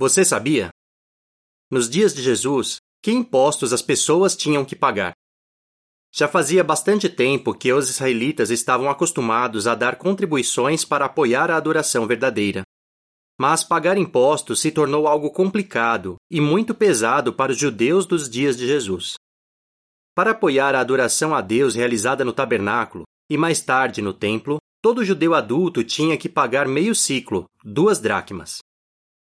Você sabia? Nos dias de Jesus, que impostos as pessoas tinham que pagar? Já fazia bastante tempo que os israelitas estavam acostumados a dar contribuições para apoiar a adoração verdadeira. Mas pagar impostos se tornou algo complicado e muito pesado para os judeus dos dias de Jesus. Para apoiar a adoração a Deus realizada no tabernáculo e mais tarde no templo, todo judeu adulto tinha que pagar meio ciclo, duas dracmas.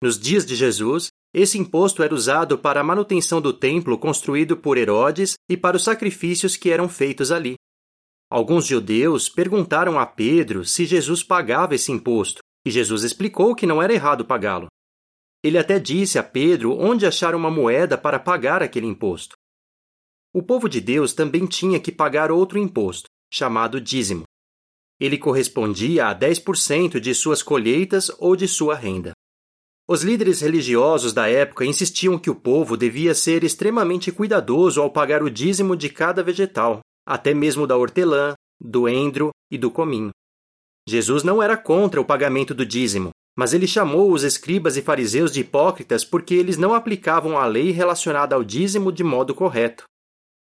Nos dias de Jesus, esse imposto era usado para a manutenção do templo construído por Herodes e para os sacrifícios que eram feitos ali. Alguns judeus perguntaram a Pedro se Jesus pagava esse imposto, e Jesus explicou que não era errado pagá-lo. Ele até disse a Pedro onde achar uma moeda para pagar aquele imposto. O povo de Deus também tinha que pagar outro imposto, chamado dízimo. Ele correspondia a 10% de suas colheitas ou de sua renda. Os líderes religiosos da época insistiam que o povo devia ser extremamente cuidadoso ao pagar o dízimo de cada vegetal, até mesmo da hortelã, do endro e do cominho. Jesus não era contra o pagamento do dízimo, mas ele chamou os escribas e fariseus de hipócritas porque eles não aplicavam a lei relacionada ao dízimo de modo correto.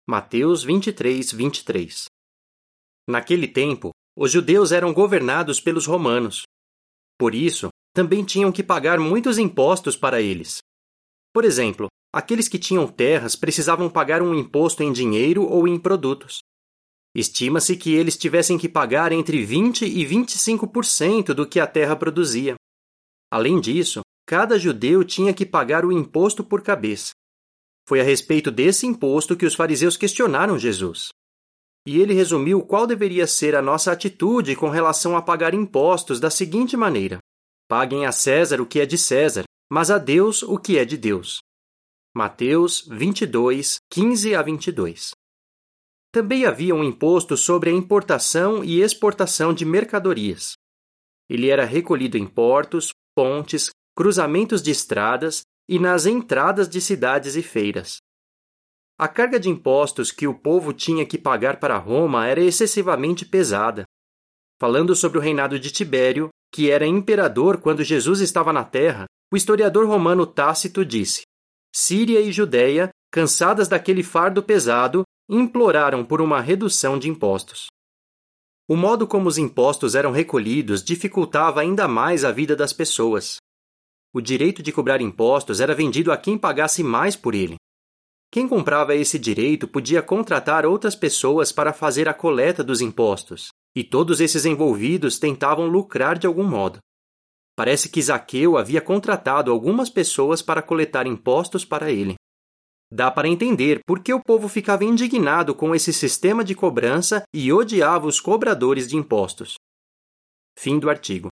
Mateus 23, 23. Naquele tempo, os judeus eram governados pelos romanos. Por isso, também tinham que pagar muitos impostos para eles. Por exemplo, aqueles que tinham terras precisavam pagar um imposto em dinheiro ou em produtos. Estima-se que eles tivessem que pagar entre 20 e 25% do que a terra produzia. Além disso, cada judeu tinha que pagar o imposto por cabeça. Foi a respeito desse imposto que os fariseus questionaram Jesus. E ele resumiu qual deveria ser a nossa atitude com relação a pagar impostos da seguinte maneira: Paguem a César o que é de César, mas a Deus o que é de Deus. Mateus 22, 15 a 22. Também havia um imposto sobre a importação e exportação de mercadorias. Ele era recolhido em portos, pontes, cruzamentos de estradas e nas entradas de cidades e feiras. A carga de impostos que o povo tinha que pagar para Roma era excessivamente pesada. Falando sobre o reinado de Tibério, que era imperador quando Jesus estava na terra, o historiador romano Tácito disse: Síria e Judéia, cansadas daquele fardo pesado, imploraram por uma redução de impostos. O modo como os impostos eram recolhidos dificultava ainda mais a vida das pessoas. O direito de cobrar impostos era vendido a quem pagasse mais por ele. Quem comprava esse direito podia contratar outras pessoas para fazer a coleta dos impostos, e todos esses envolvidos tentavam lucrar de algum modo. Parece que Zaqueu havia contratado algumas pessoas para coletar impostos para ele. Dá para entender por que o povo ficava indignado com esse sistema de cobrança e odiava os cobradores de impostos. Fim do artigo.